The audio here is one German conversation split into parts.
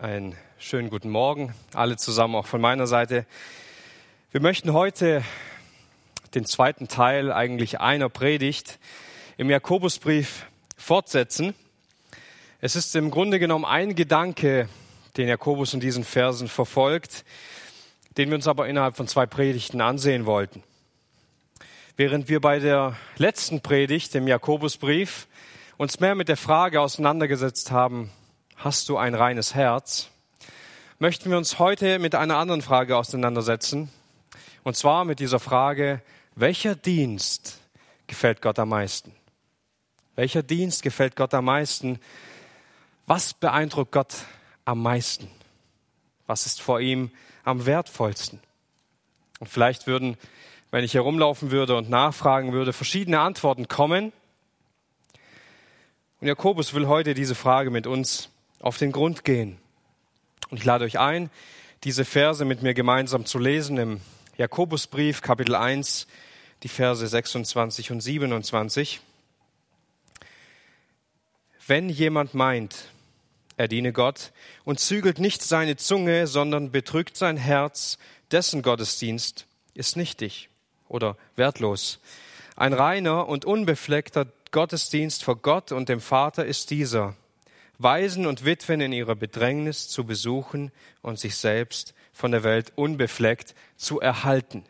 Einen schönen guten Morgen, alle zusammen auch von meiner Seite. Wir möchten heute den zweiten Teil eigentlich einer Predigt im Jakobusbrief fortsetzen. Es ist im Grunde genommen ein Gedanke, den Jakobus in diesen Versen verfolgt, den wir uns aber innerhalb von zwei Predigten ansehen wollten. Während wir bei der letzten Predigt im Jakobusbrief uns mehr mit der Frage auseinandergesetzt haben, Hast du ein reines Herz? Möchten wir uns heute mit einer anderen Frage auseinandersetzen. Und zwar mit dieser Frage, welcher Dienst gefällt Gott am meisten? Welcher Dienst gefällt Gott am meisten? Was beeindruckt Gott am meisten? Was ist vor ihm am wertvollsten? Und vielleicht würden, wenn ich herumlaufen würde und nachfragen würde, verschiedene Antworten kommen. Und Jakobus will heute diese Frage mit uns auf den Grund gehen. Und ich lade euch ein, diese Verse mit mir gemeinsam zu lesen im Jakobusbrief Kapitel 1, die Verse 26 und 27. Wenn jemand meint, er diene Gott und zügelt nicht seine Zunge, sondern betrügt sein Herz, dessen Gottesdienst ist nichtig oder wertlos. Ein reiner und unbefleckter Gottesdienst vor Gott und dem Vater ist dieser, Waisen und Witwen in ihrer Bedrängnis zu besuchen und sich selbst von der Welt unbefleckt zu erhalten.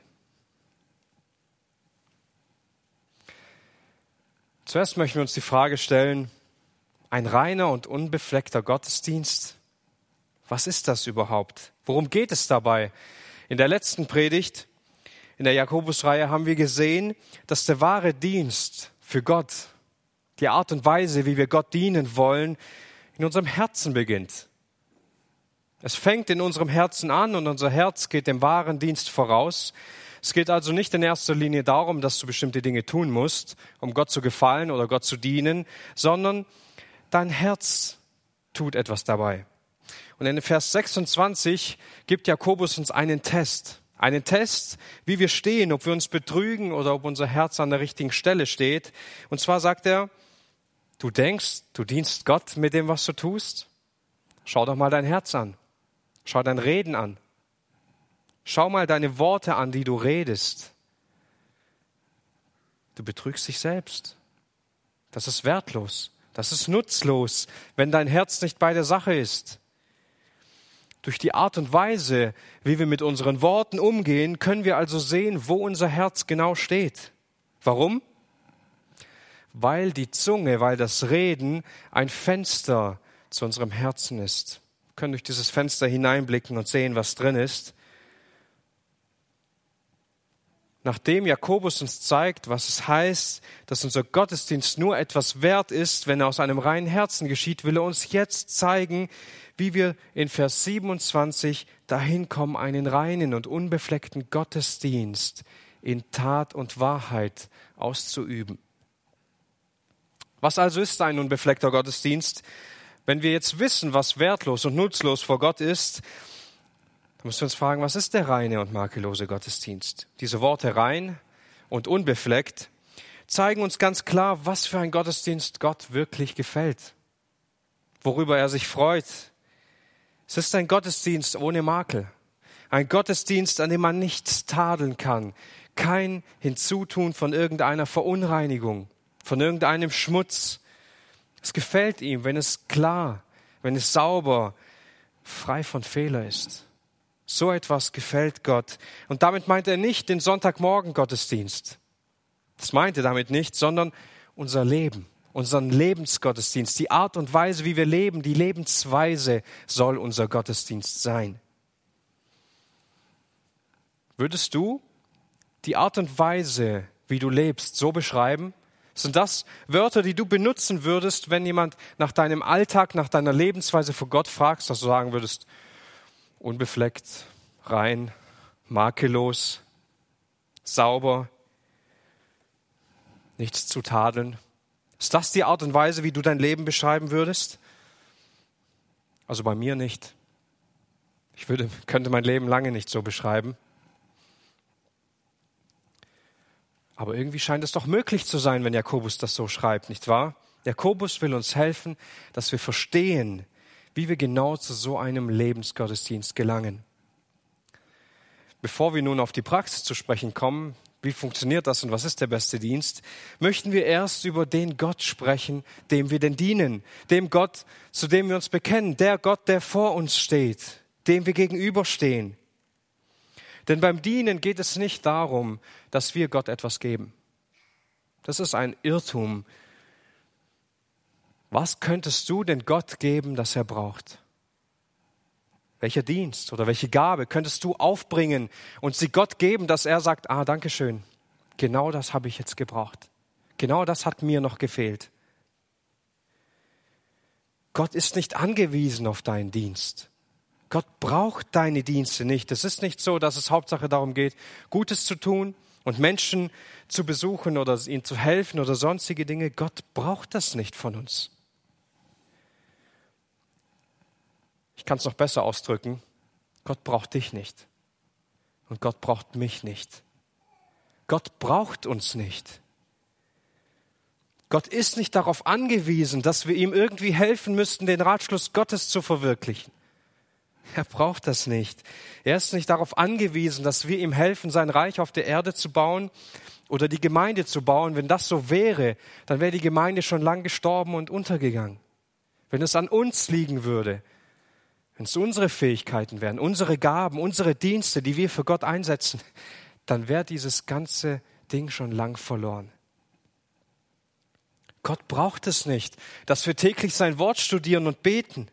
Zuerst möchten wir uns die Frage stellen, ein reiner und unbefleckter Gottesdienst, was ist das überhaupt? Worum geht es dabei? In der letzten Predigt, in der Jakobusreihe, haben wir gesehen, dass der wahre Dienst für Gott, die Art und Weise, wie wir Gott dienen wollen, in unserem Herzen beginnt. Es fängt in unserem Herzen an und unser Herz geht dem wahren Dienst voraus. Es geht also nicht in erster Linie darum, dass du bestimmte Dinge tun musst, um Gott zu gefallen oder Gott zu dienen, sondern dein Herz tut etwas dabei. Und in Vers 26 gibt Jakobus uns einen Test. Einen Test, wie wir stehen, ob wir uns betrügen oder ob unser Herz an der richtigen Stelle steht. Und zwar sagt er, Du denkst, du dienst Gott mit dem, was du tust? Schau doch mal dein Herz an. Schau dein Reden an. Schau mal deine Worte an, die du redest. Du betrügst dich selbst. Das ist wertlos. Das ist nutzlos, wenn dein Herz nicht bei der Sache ist. Durch die Art und Weise, wie wir mit unseren Worten umgehen, können wir also sehen, wo unser Herz genau steht. Warum? Weil die Zunge, weil das Reden ein Fenster zu unserem Herzen ist. Wir können durch dieses Fenster hineinblicken und sehen, was drin ist. Nachdem Jakobus uns zeigt, was es heißt, dass unser Gottesdienst nur etwas wert ist, wenn er aus einem reinen Herzen geschieht, will er uns jetzt zeigen, wie wir in Vers 27 dahin kommen, einen reinen und unbefleckten Gottesdienst in Tat und Wahrheit auszuüben. Was also ist ein unbefleckter Gottesdienst? Wenn wir jetzt wissen, was wertlos und nutzlos vor Gott ist, dann müssen wir uns fragen, was ist der reine und makellose Gottesdienst? Diese Worte rein und unbefleckt zeigen uns ganz klar, was für ein Gottesdienst Gott wirklich gefällt, worüber er sich freut. Es ist ein Gottesdienst ohne Makel, ein Gottesdienst, an dem man nichts tadeln kann, kein Hinzutun von irgendeiner Verunreinigung von irgendeinem Schmutz. Es gefällt ihm, wenn es klar, wenn es sauber, frei von Fehler ist. So etwas gefällt Gott. Und damit meint er nicht den Sonntagmorgen Gottesdienst. Das meint er damit nicht, sondern unser Leben, unseren Lebensgottesdienst, die Art und Weise, wie wir leben, die Lebensweise soll unser Gottesdienst sein. Würdest du die Art und Weise, wie du lebst, so beschreiben? Sind das Wörter, die du benutzen würdest, wenn jemand nach deinem Alltag, nach deiner Lebensweise vor Gott fragst, dass du sagen würdest, unbefleckt, rein, makellos, sauber, nichts zu tadeln? Ist das die Art und Weise, wie du dein Leben beschreiben würdest? Also bei mir nicht. Ich würde, könnte mein Leben lange nicht so beschreiben. Aber irgendwie scheint es doch möglich zu sein, wenn Jakobus das so schreibt, nicht wahr? Jakobus will uns helfen, dass wir verstehen, wie wir genau zu so einem Lebensgottesdienst gelangen. Bevor wir nun auf die Praxis zu sprechen kommen, wie funktioniert das und was ist der beste Dienst, möchten wir erst über den Gott sprechen, dem wir denn dienen, dem Gott, zu dem wir uns bekennen, der Gott, der vor uns steht, dem wir gegenüberstehen. Denn beim Dienen geht es nicht darum, dass wir Gott etwas geben. Das ist ein Irrtum. Was könntest du denn Gott geben, das er braucht? Welcher Dienst oder welche Gabe könntest du aufbringen und sie Gott geben, dass er sagt, ah, danke schön. Genau das habe ich jetzt gebraucht. Genau das hat mir noch gefehlt. Gott ist nicht angewiesen auf deinen Dienst. Gott braucht deine Dienste nicht. Es ist nicht so, dass es Hauptsache darum geht, Gutes zu tun und Menschen zu besuchen oder ihnen zu helfen oder sonstige Dinge. Gott braucht das nicht von uns. Ich kann es noch besser ausdrücken. Gott braucht dich nicht. Und Gott braucht mich nicht. Gott braucht uns nicht. Gott ist nicht darauf angewiesen, dass wir ihm irgendwie helfen müssten, den Ratschluss Gottes zu verwirklichen. Er braucht das nicht. Er ist nicht darauf angewiesen, dass wir ihm helfen, sein Reich auf der Erde zu bauen oder die Gemeinde zu bauen. Wenn das so wäre, dann wäre die Gemeinde schon lang gestorben und untergegangen. Wenn es an uns liegen würde, wenn es unsere Fähigkeiten wären, unsere Gaben, unsere Dienste, die wir für Gott einsetzen, dann wäre dieses ganze Ding schon lang verloren. Gott braucht es nicht, dass wir täglich sein Wort studieren und beten.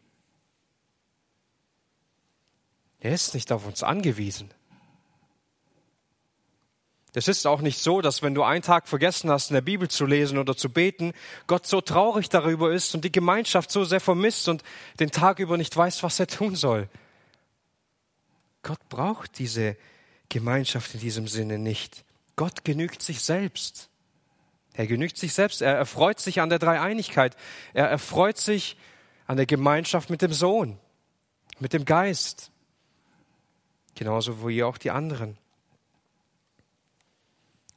Er ist nicht auf uns angewiesen. Es ist auch nicht so, dass wenn du einen Tag vergessen hast, in der Bibel zu lesen oder zu beten, Gott so traurig darüber ist und die Gemeinschaft so sehr vermisst und den Tag über nicht weiß, was er tun soll. Gott braucht diese Gemeinschaft in diesem Sinne nicht. Gott genügt sich selbst. Er genügt sich selbst. Er erfreut sich an der Dreieinigkeit. Er erfreut sich an der Gemeinschaft mit dem Sohn, mit dem Geist. Genauso wie auch die anderen.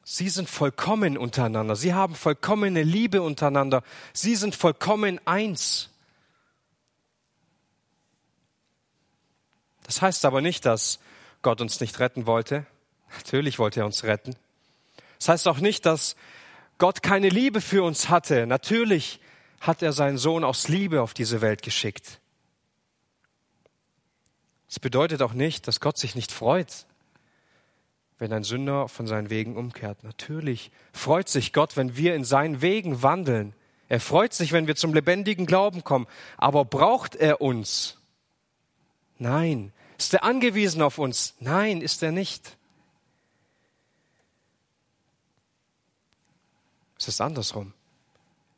Sie sind vollkommen untereinander. Sie haben vollkommene Liebe untereinander. Sie sind vollkommen eins. Das heißt aber nicht, dass Gott uns nicht retten wollte. Natürlich wollte er uns retten. Das heißt auch nicht, dass Gott keine Liebe für uns hatte. Natürlich hat er seinen Sohn aus Liebe auf diese Welt geschickt. Es bedeutet auch nicht, dass Gott sich nicht freut, wenn ein Sünder von seinen Wegen umkehrt. Natürlich freut sich Gott, wenn wir in seinen Wegen wandeln. Er freut sich, wenn wir zum lebendigen Glauben kommen. Aber braucht er uns? Nein. Ist er angewiesen auf uns? Nein, ist er nicht. Es ist andersrum.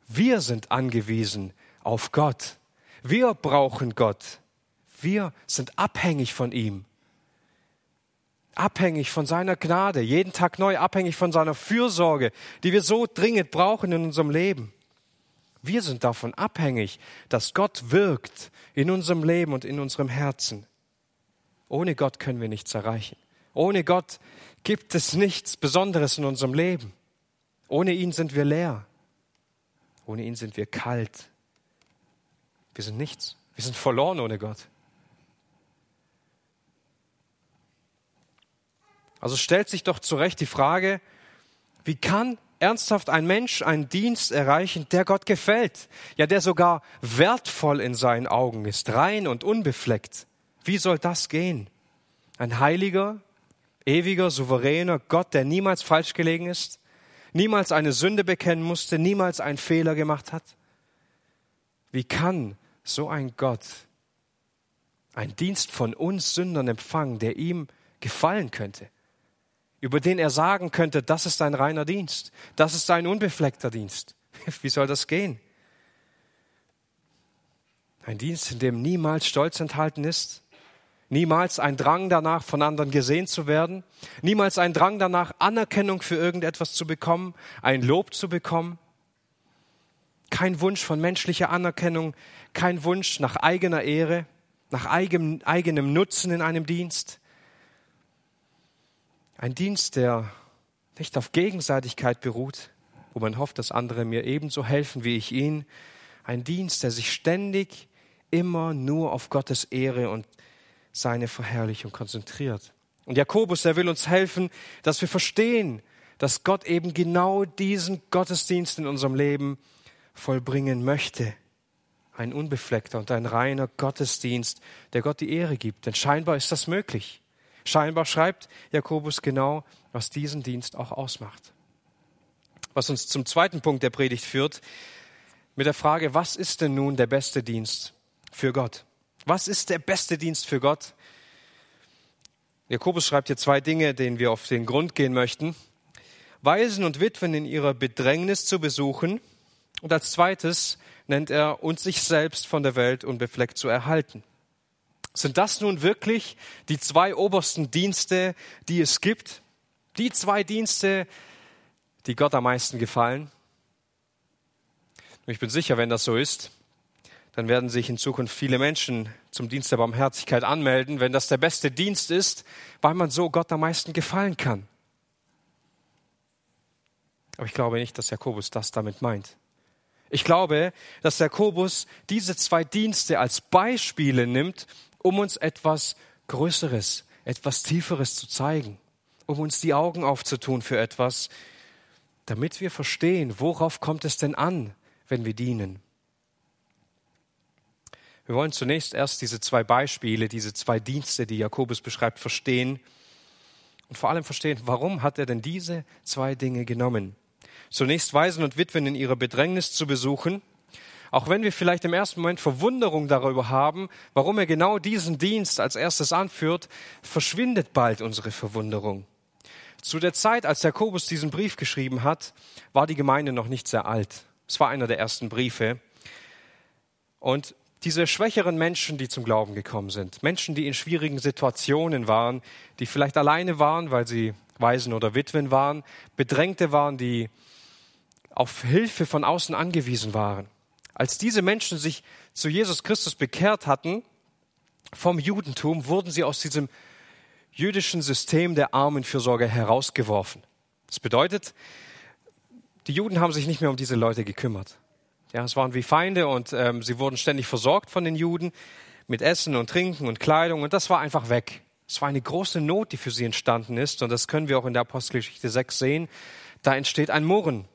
Wir sind angewiesen auf Gott. Wir brauchen Gott. Wir sind abhängig von ihm abhängig von seiner Gnade, jeden Tag neu abhängig von seiner Fürsorge, die wir so dringend brauchen in unserem Leben. Wir sind davon abhängig, dass Gott wirkt in unserem Leben und in unserem Herzen. Ohne Gott können wir nichts erreichen. Ohne Gott gibt es nichts Besonderes in unserem Leben. Ohne ihn sind wir leer. Ohne ihn sind wir kalt. Wir sind nichts. Wir sind verloren ohne Gott. Also stellt sich doch zu Recht die Frage, wie kann ernsthaft ein Mensch einen Dienst erreichen, der Gott gefällt, ja der sogar wertvoll in seinen Augen ist, rein und unbefleckt. Wie soll das gehen? Ein heiliger, ewiger, souveräner Gott, der niemals falsch gelegen ist, niemals eine Sünde bekennen musste, niemals einen Fehler gemacht hat? Wie kann so ein Gott einen Dienst von uns Sündern empfangen, der ihm gefallen könnte? Über den er sagen könnte, das ist ein reiner Dienst, das ist ein unbefleckter Dienst. Wie soll das gehen? Ein Dienst, in dem niemals Stolz enthalten ist, niemals ein Drang danach, von anderen gesehen zu werden, niemals ein Drang danach, Anerkennung für irgendetwas zu bekommen, ein Lob zu bekommen, kein Wunsch von menschlicher Anerkennung, kein Wunsch nach eigener Ehre, nach eigenem, eigenem Nutzen in einem Dienst, ein Dienst, der nicht auf Gegenseitigkeit beruht, wo man hofft, dass andere mir ebenso helfen wie ich ihnen. Ein Dienst, der sich ständig immer nur auf Gottes Ehre und seine Verherrlichung konzentriert. Und Jakobus, er will uns helfen, dass wir verstehen, dass Gott eben genau diesen Gottesdienst in unserem Leben vollbringen möchte. Ein unbefleckter und ein reiner Gottesdienst, der Gott die Ehre gibt. Denn scheinbar ist das möglich. Scheinbar schreibt Jakobus genau, was diesen Dienst auch ausmacht. Was uns zum zweiten Punkt der Predigt führt, mit der Frage, was ist denn nun der beste Dienst für Gott? Was ist der beste Dienst für Gott? Jakobus schreibt hier zwei Dinge, denen wir auf den Grund gehen möchten. Waisen und Witwen in ihrer Bedrängnis zu besuchen und als zweites nennt er uns sich selbst von der Welt unbefleckt zu erhalten. Sind das nun wirklich die zwei obersten Dienste, die es gibt? Die zwei Dienste, die Gott am meisten gefallen? Ich bin sicher, wenn das so ist, dann werden sich in Zukunft viele Menschen zum Dienst der Barmherzigkeit anmelden, wenn das der beste Dienst ist, weil man so Gott am meisten gefallen kann. Aber ich glaube nicht, dass Jakobus das damit meint. Ich glaube, dass Jakobus diese zwei Dienste als Beispiele nimmt, um uns etwas Größeres, etwas Tieferes zu zeigen, um uns die Augen aufzutun für etwas, damit wir verstehen, worauf kommt es denn an, wenn wir dienen. Wir wollen zunächst erst diese zwei Beispiele, diese zwei Dienste, die Jakobus beschreibt, verstehen und vor allem verstehen, warum hat er denn diese zwei Dinge genommen? Zunächst Waisen und Witwen in ihrer Bedrängnis zu besuchen, auch wenn wir vielleicht im ersten Moment Verwunderung darüber haben, warum er genau diesen Dienst als erstes anführt, verschwindet bald unsere Verwunderung. Zu der Zeit, als Jakobus diesen Brief geschrieben hat, war die Gemeinde noch nicht sehr alt. Es war einer der ersten Briefe. Und diese schwächeren Menschen, die zum Glauben gekommen sind, Menschen, die in schwierigen Situationen waren, die vielleicht alleine waren, weil sie Waisen oder Witwen waren, Bedrängte waren, die auf Hilfe von außen angewiesen waren. Als diese Menschen sich zu Jesus Christus bekehrt hatten, vom Judentum, wurden sie aus diesem jüdischen System der Armenfürsorge herausgeworfen. Das bedeutet, die Juden haben sich nicht mehr um diese Leute gekümmert. Ja, es waren wie Feinde und ähm, sie wurden ständig versorgt von den Juden mit Essen und Trinken und Kleidung und das war einfach weg. Es war eine große Not, die für sie entstanden ist und das können wir auch in der Apostelgeschichte 6 sehen. Da entsteht ein Murren,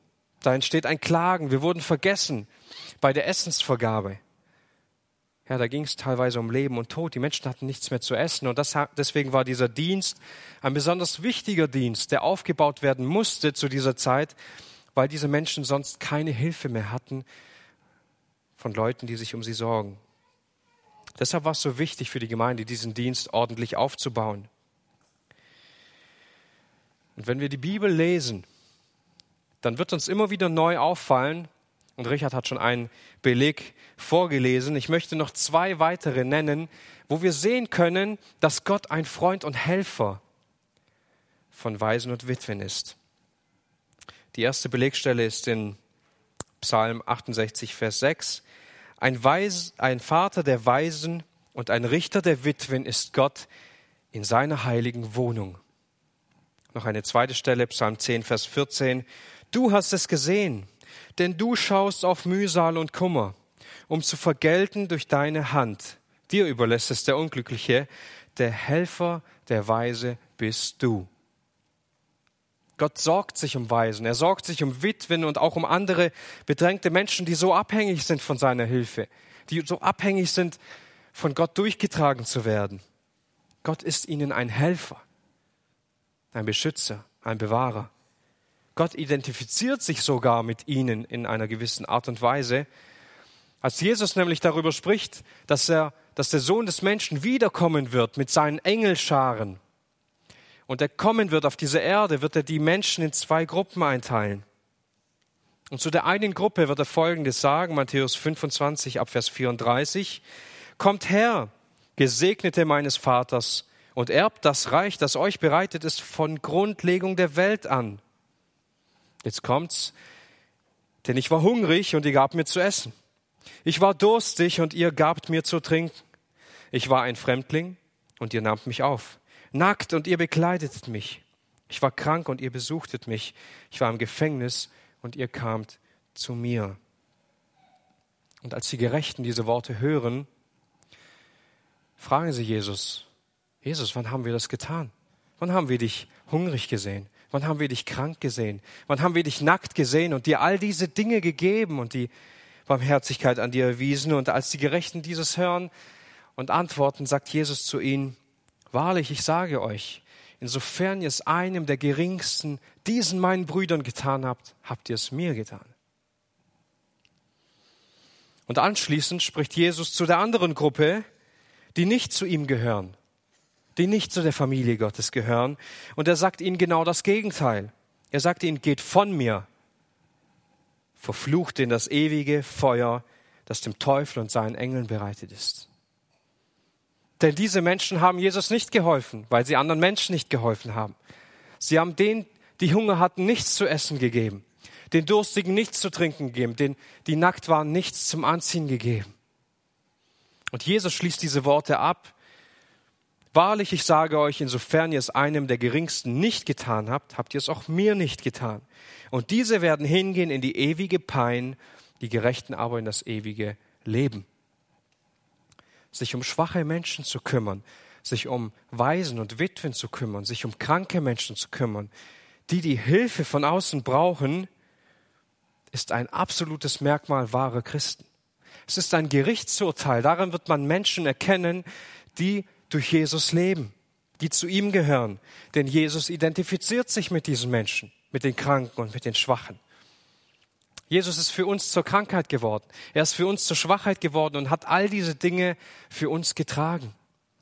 da entsteht ein Klagen. Wir wurden vergessen bei der Essensvergabe. Ja, da ging es teilweise um Leben und Tod. Die Menschen hatten nichts mehr zu essen und das, deswegen war dieser Dienst ein besonders wichtiger Dienst, der aufgebaut werden musste zu dieser Zeit, weil diese Menschen sonst keine Hilfe mehr hatten von Leuten, die sich um sie sorgen. Deshalb war es so wichtig für die Gemeinde, diesen Dienst ordentlich aufzubauen. Und wenn wir die Bibel lesen, dann wird uns immer wieder neu auffallen, und Richard hat schon einen Beleg vorgelesen, ich möchte noch zwei weitere nennen, wo wir sehen können, dass Gott ein Freund und Helfer von Waisen und Witwen ist. Die erste Belegstelle ist in Psalm 68, Vers 6. Ein, Weis, ein Vater der Weisen und ein Richter der Witwen ist Gott in seiner heiligen Wohnung. Noch eine zweite Stelle, Psalm 10, Vers 14. Du hast es gesehen, denn du schaust auf Mühsal und Kummer, um zu vergelten durch deine Hand. Dir überlässt es der Unglückliche, der Helfer der Weise bist du. Gott sorgt sich um Waisen, er sorgt sich um Witwen und auch um andere bedrängte Menschen, die so abhängig sind von seiner Hilfe, die so abhängig sind, von Gott durchgetragen zu werden. Gott ist ihnen ein Helfer, ein Beschützer, ein Bewahrer. Gott identifiziert sich sogar mit ihnen in einer gewissen Art und Weise. Als Jesus nämlich darüber spricht, dass er, dass der Sohn des Menschen wiederkommen wird mit seinen Engelscharen und er kommen wird auf diese Erde, wird er die Menschen in zwei Gruppen einteilen. Und zu der einen Gruppe wird er Folgendes sagen, Matthäus 25 ab Vers 34, Kommt her, Gesegnete meines Vaters, und erbt das Reich, das euch bereitet ist von Grundlegung der Welt an. Jetzt kommt's, denn ich war hungrig und ihr gabt mir zu essen. Ich war durstig und ihr gabt mir zu trinken. Ich war ein Fremdling und ihr nahmt mich auf nackt und ihr bekleidetet mich. Ich war krank und ihr besuchtet mich. Ich war im Gefängnis und ihr kamt zu mir. Und als die Gerechten diese Worte hören, fragen sie Jesus, Jesus, wann haben wir das getan? Wann haben wir dich hungrig gesehen? Wann haben wir dich krank gesehen? Wann haben wir dich nackt gesehen und dir all diese Dinge gegeben und die Barmherzigkeit an dir erwiesen? Und als die Gerechten dieses hören und antworten, sagt Jesus zu ihnen, Wahrlich, ich sage euch, insofern ihr es einem der geringsten, diesen meinen Brüdern getan habt, habt ihr es mir getan. Und anschließend spricht Jesus zu der anderen Gruppe, die nicht zu ihm gehören, die nicht zu der Familie Gottes gehören. Und er sagt ihnen genau das Gegenteil. Er sagt ihnen, geht von mir, verflucht in das ewige Feuer, das dem Teufel und seinen Engeln bereitet ist. Denn diese Menschen haben Jesus nicht geholfen, weil sie anderen Menschen nicht geholfen haben. Sie haben denen, die Hunger hatten, nichts zu essen gegeben den Durstigen nichts zu trinken gegeben, den, die nackt waren, nichts zum Anziehen gegeben. Und Jesus schließt diese Worte ab. Wahrlich, ich sage euch, insofern ihr es einem der Geringsten nicht getan habt, habt ihr es auch mir nicht getan. Und diese werden hingehen in die ewige Pein, die Gerechten aber in das ewige Leben. Sich um schwache Menschen zu kümmern, sich um Waisen und Witwen zu kümmern, sich um kranke Menschen zu kümmern, die die Hilfe von außen brauchen, ist ein absolutes Merkmal wahrer Christen. Es ist ein Gerichtsurteil. Darin wird man Menschen erkennen, die durch Jesus leben, die zu ihm gehören. Denn Jesus identifiziert sich mit diesen Menschen, mit den Kranken und mit den Schwachen. Jesus ist für uns zur Krankheit geworden. Er ist für uns zur Schwachheit geworden und hat all diese Dinge für uns getragen.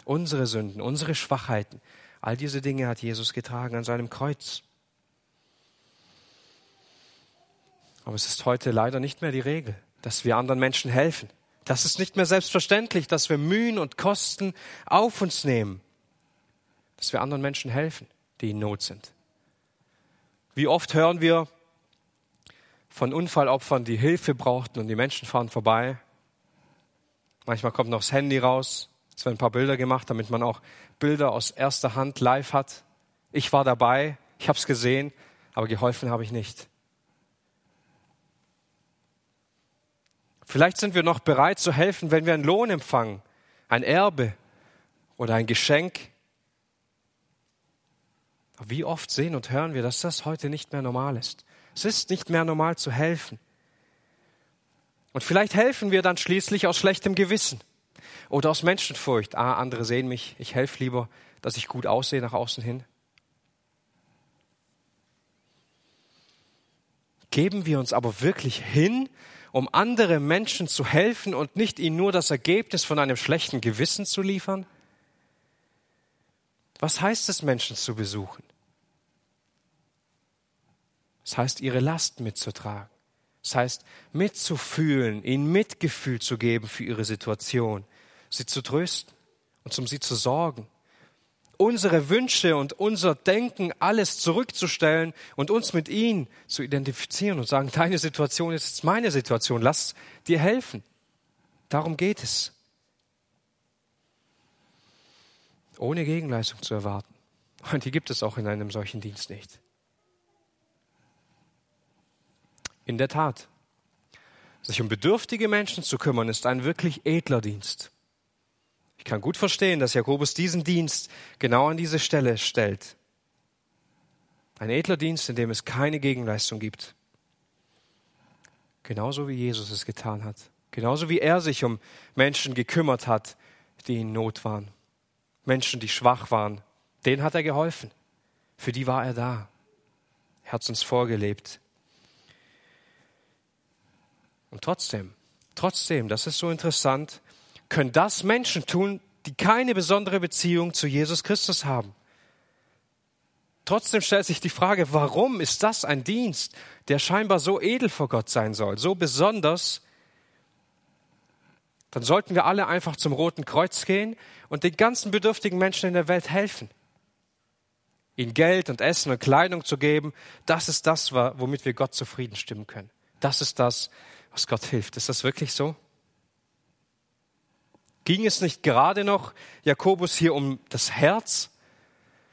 Unsere Sünden, unsere Schwachheiten. All diese Dinge hat Jesus getragen an seinem Kreuz. Aber es ist heute leider nicht mehr die Regel, dass wir anderen Menschen helfen. Das ist nicht mehr selbstverständlich, dass wir Mühen und Kosten auf uns nehmen, dass wir anderen Menschen helfen, die in Not sind. Wie oft hören wir von Unfallopfern, die Hilfe brauchten und die Menschen fahren vorbei. Manchmal kommt noch das Handy raus, es werden ein paar Bilder gemacht, damit man auch Bilder aus erster Hand live hat. Ich war dabei, ich habe es gesehen, aber geholfen habe ich nicht. Vielleicht sind wir noch bereit zu helfen, wenn wir einen Lohn empfangen, ein Erbe oder ein Geschenk. Wie oft sehen und hören wir, dass das heute nicht mehr normal ist. Es ist nicht mehr normal zu helfen. Und vielleicht helfen wir dann schließlich aus schlechtem Gewissen oder aus Menschenfurcht. Ah, andere sehen mich, ich helfe lieber, dass ich gut aussehe nach außen hin. Geben wir uns aber wirklich hin um andere Menschen zu helfen und nicht ihnen nur das Ergebnis von einem schlechten Gewissen zu liefern? Was heißt es, Menschen zu besuchen? Es das heißt, ihre Last mitzutragen. Es das heißt, mitzufühlen, ihnen Mitgefühl zu geben für ihre Situation, sie zu trösten und um sie zu sorgen unsere Wünsche und unser Denken alles zurückzustellen und uns mit ihnen zu identifizieren und sagen, deine Situation ist jetzt meine Situation, lass dir helfen. Darum geht es. Ohne Gegenleistung zu erwarten. Und die gibt es auch in einem solchen Dienst nicht. In der Tat, sich um bedürftige Menschen zu kümmern, ist ein wirklich edler Dienst. Ich kann gut verstehen, dass Jakobus diesen Dienst genau an diese Stelle stellt. Ein edler Dienst, in dem es keine Gegenleistung gibt. Genauso wie Jesus es getan hat. Genauso wie er sich um Menschen gekümmert hat, die in Not waren. Menschen, die schwach waren. Denen hat er geholfen. Für die war er da. Er hat es uns vorgelebt. Und trotzdem, trotzdem, das ist so interessant, können das Menschen tun, die keine besondere Beziehung zu Jesus Christus haben. Trotzdem stellt sich die Frage, warum ist das ein Dienst, der scheinbar so edel vor Gott sein soll, so besonders? Dann sollten wir alle einfach zum Roten Kreuz gehen und den ganzen bedürftigen Menschen in der Welt helfen. Ihnen Geld und Essen und Kleidung zu geben, das ist das, womit wir Gott zufrieden stimmen können. Das ist das, was Gott hilft. Ist das wirklich so? Ging es nicht gerade noch Jakobus hier um das Herz?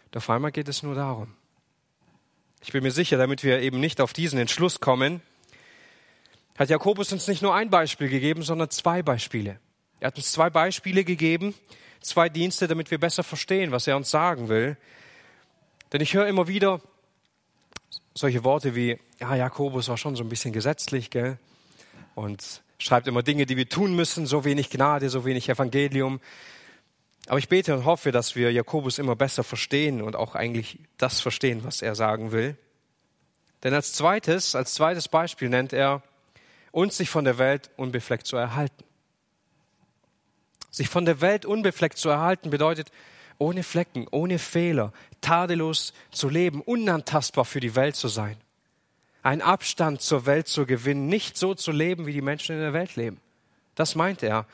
Und auf einmal geht es nur darum. Ich bin mir sicher, damit wir eben nicht auf diesen Entschluss kommen, hat Jakobus uns nicht nur ein Beispiel gegeben, sondern zwei Beispiele. Er hat uns zwei Beispiele gegeben, zwei Dienste, damit wir besser verstehen, was er uns sagen will. Denn ich höre immer wieder solche Worte wie, ja, Jakobus war schon so ein bisschen gesetzlich, gell? Und schreibt immer Dinge, die wir tun müssen, so wenig Gnade, so wenig Evangelium. Aber ich bete und hoffe, dass wir Jakobus immer besser verstehen und auch eigentlich das verstehen, was er sagen will. Denn als zweites, als zweites Beispiel nennt er, uns sich von der Welt unbefleckt zu erhalten. Sich von der Welt unbefleckt zu erhalten bedeutet, ohne Flecken, ohne Fehler, tadellos zu leben, unantastbar für die Welt zu sein. Einen Abstand zur Welt zu gewinnen, nicht so zu leben, wie die Menschen in der Welt leben. Das meint er.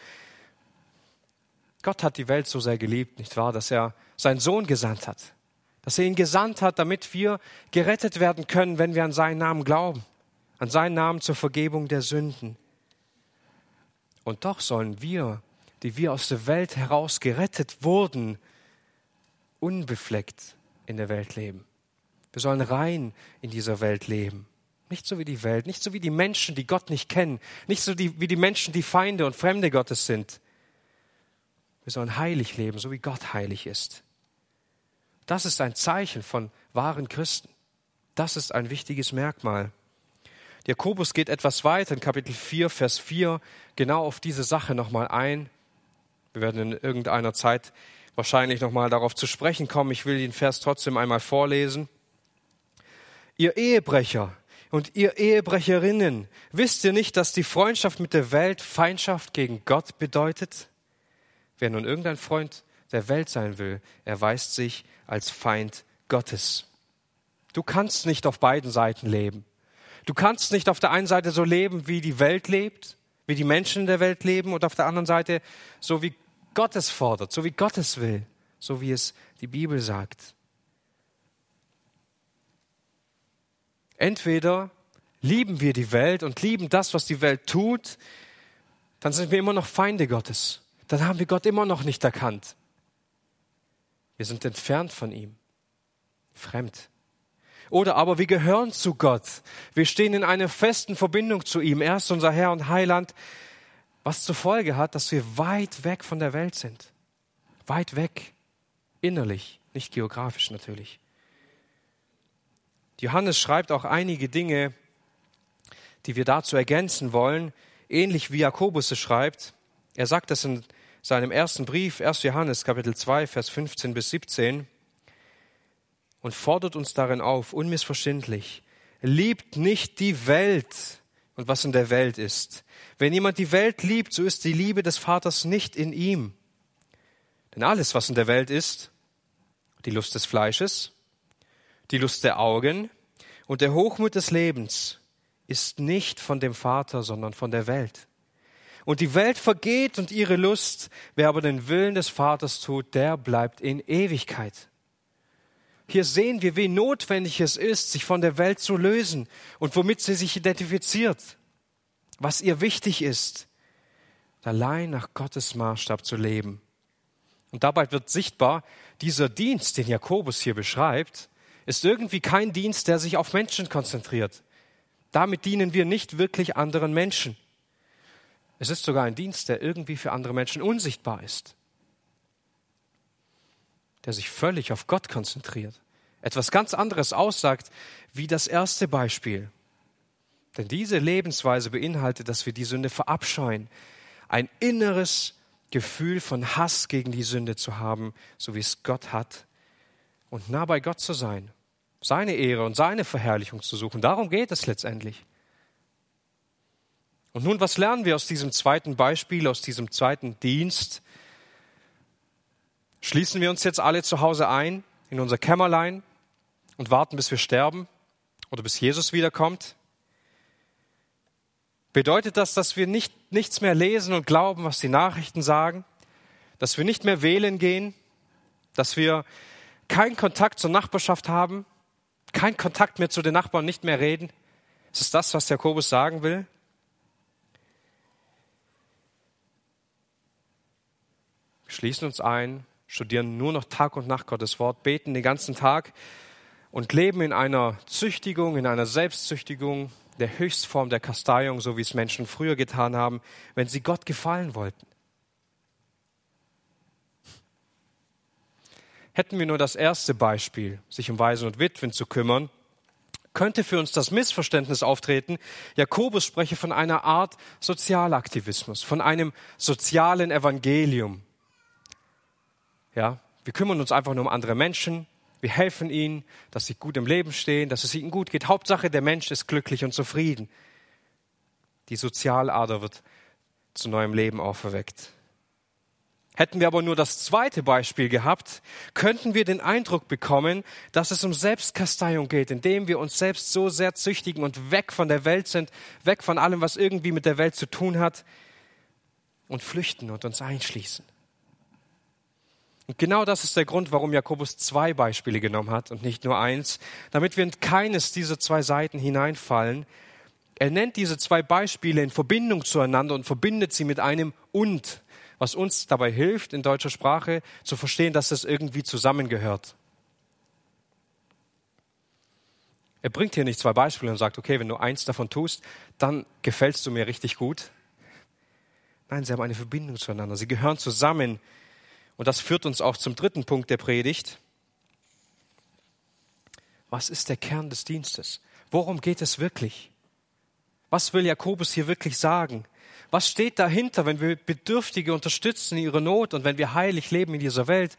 Gott hat die Welt so sehr geliebt, nicht wahr, dass er seinen Sohn gesandt hat. Dass er ihn gesandt hat, damit wir gerettet werden können, wenn wir an seinen Namen glauben. An seinen Namen zur Vergebung der Sünden. Und doch sollen wir, die wir aus der Welt heraus gerettet wurden, unbefleckt in der Welt leben. Wir sollen rein in dieser Welt leben. Nicht so wie die Welt, nicht so wie die Menschen, die Gott nicht kennen, nicht so wie die Menschen, die Feinde und Fremde Gottes sind. Wir sollen heilig leben, so wie Gott heilig ist. Das ist ein Zeichen von wahren Christen. Das ist ein wichtiges Merkmal. Jakobus geht etwas weiter in Kapitel 4, Vers 4 genau auf diese Sache nochmal ein. Wir werden in irgendeiner Zeit wahrscheinlich nochmal darauf zu sprechen kommen. Ich will den Vers trotzdem einmal vorlesen. Ihr Ehebrecher und ihr Ehebrecherinnen, wisst ihr nicht, dass die Freundschaft mit der Welt Feindschaft gegen Gott bedeutet? Wer nun irgendein Freund der Welt sein will, erweist sich als Feind Gottes. Du kannst nicht auf beiden Seiten leben. Du kannst nicht auf der einen Seite so leben, wie die Welt lebt, wie die Menschen in der Welt leben und auf der anderen Seite so wie Gott es fordert, so wie Gott es will, so wie es die Bibel sagt. Entweder lieben wir die Welt und lieben das, was die Welt tut, dann sind wir immer noch Feinde Gottes. Dann haben wir Gott immer noch nicht erkannt. Wir sind entfernt von ihm, fremd. Oder aber wir gehören zu Gott. Wir stehen in einer festen Verbindung zu ihm. Er ist unser Herr und Heiland was zur Folge hat, dass wir weit weg von der Welt sind. Weit weg, innerlich, nicht geografisch natürlich. Johannes schreibt auch einige Dinge, die wir dazu ergänzen wollen, ähnlich wie Jakobus es schreibt. Er sagt das in seinem ersten Brief, 1. Johannes Kapitel 2, Vers 15 bis 17 und fordert uns darin auf, unmissverständlich, liebt nicht die Welt und was in der Welt ist. Wenn jemand die Welt liebt, so ist die Liebe des Vaters nicht in ihm. Denn alles, was in der Welt ist, die Lust des Fleisches, die Lust der Augen und der Hochmut des Lebens, ist nicht von dem Vater, sondern von der Welt. Und die Welt vergeht und ihre Lust, wer aber den Willen des Vaters tut, der bleibt in Ewigkeit. Hier sehen wir, wie notwendig es ist, sich von der Welt zu lösen und womit sie sich identifiziert was ihr wichtig ist, allein nach Gottes Maßstab zu leben. Und dabei wird sichtbar, dieser Dienst, den Jakobus hier beschreibt, ist irgendwie kein Dienst, der sich auf Menschen konzentriert. Damit dienen wir nicht wirklich anderen Menschen. Es ist sogar ein Dienst, der irgendwie für andere Menschen unsichtbar ist, der sich völlig auf Gott konzentriert. Etwas ganz anderes aussagt wie das erste Beispiel. Denn diese Lebensweise beinhaltet, dass wir die Sünde verabscheuen, ein inneres Gefühl von Hass gegen die Sünde zu haben, so wie es Gott hat, und nah bei Gott zu sein, seine Ehre und seine Verherrlichung zu suchen. Darum geht es letztendlich. Und nun, was lernen wir aus diesem zweiten Beispiel, aus diesem zweiten Dienst? Schließen wir uns jetzt alle zu Hause ein, in unser Kämmerlein und warten, bis wir sterben oder bis Jesus wiederkommt? Bedeutet das, dass wir nicht, nichts mehr lesen und glauben, was die Nachrichten sagen? Dass wir nicht mehr wählen gehen? Dass wir keinen Kontakt zur Nachbarschaft haben? Keinen Kontakt mehr zu den Nachbarn, nicht mehr reden? Ist es das, was Jakobus sagen will? Wir schließen uns ein, studieren nur noch Tag und Nacht Gottes Wort, beten den ganzen Tag und leben in einer Züchtigung, in einer Selbstzüchtigung, der Höchstform der Kasteiung, so wie es Menschen früher getan haben, wenn sie Gott gefallen wollten. Hätten wir nur das erste Beispiel, sich um Waisen und Witwen zu kümmern, könnte für uns das Missverständnis auftreten, Jakobus spreche von einer Art Sozialaktivismus, von einem sozialen Evangelium. Ja, wir kümmern uns einfach nur um andere Menschen, wir helfen ihnen, dass sie gut im Leben stehen, dass es ihnen gut geht. Hauptsache, der Mensch ist glücklich und zufrieden. Die Sozialader wird zu neuem Leben auferweckt. Hätten wir aber nur das zweite Beispiel gehabt, könnten wir den Eindruck bekommen, dass es um Selbstkasteiung geht, indem wir uns selbst so sehr züchtigen und weg von der Welt sind, weg von allem, was irgendwie mit der Welt zu tun hat und flüchten und uns einschließen. Und genau das ist der Grund, warum Jakobus zwei Beispiele genommen hat und nicht nur eins, damit wir in keines dieser zwei Seiten hineinfallen. Er nennt diese zwei Beispiele in Verbindung zueinander und verbindet sie mit einem und was uns dabei hilft, in deutscher Sprache zu verstehen, dass das irgendwie zusammengehört. Er bringt hier nicht zwei Beispiele und sagt, okay, wenn du eins davon tust, dann gefällst du mir richtig gut. Nein, sie haben eine Verbindung zueinander. Sie gehören zusammen. Und das führt uns auch zum dritten Punkt der Predigt. Was ist der Kern des Dienstes? Worum geht es wirklich? Was will Jakobus hier wirklich sagen? Was steht dahinter, wenn wir Bedürftige unterstützen in ihrer Not und wenn wir heilig leben in dieser Welt?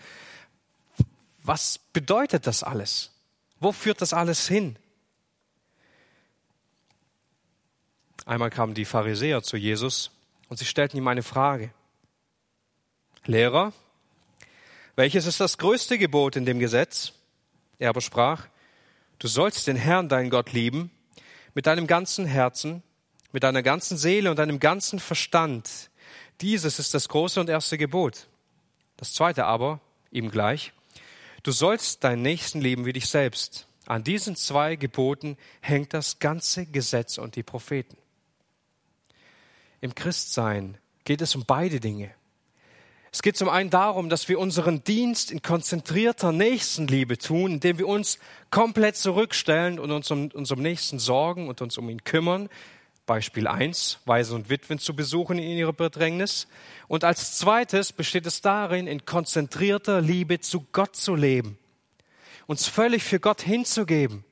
Was bedeutet das alles? Wo führt das alles hin? Einmal kamen die Pharisäer zu Jesus und sie stellten ihm eine Frage. Lehrer, welches ist das größte Gebot in dem Gesetz? Er aber sprach, du sollst den Herrn, deinen Gott, lieben, mit deinem ganzen Herzen, mit deiner ganzen Seele und deinem ganzen Verstand. Dieses ist das große und erste Gebot. Das zweite aber, ihm gleich, du sollst deinen Nächsten lieben wie dich selbst. An diesen zwei Geboten hängt das ganze Gesetz und die Propheten. Im Christsein geht es um beide Dinge. Es geht zum einen darum, dass wir unseren Dienst in konzentrierter Nächstenliebe tun, indem wir uns komplett zurückstellen und uns um unserem Nächsten sorgen und uns um ihn kümmern, Beispiel 1, Waisen und Witwen zu besuchen in ihrer Bedrängnis. Und als zweites besteht es darin, in konzentrierter Liebe zu Gott zu leben, uns völlig für Gott hinzugeben.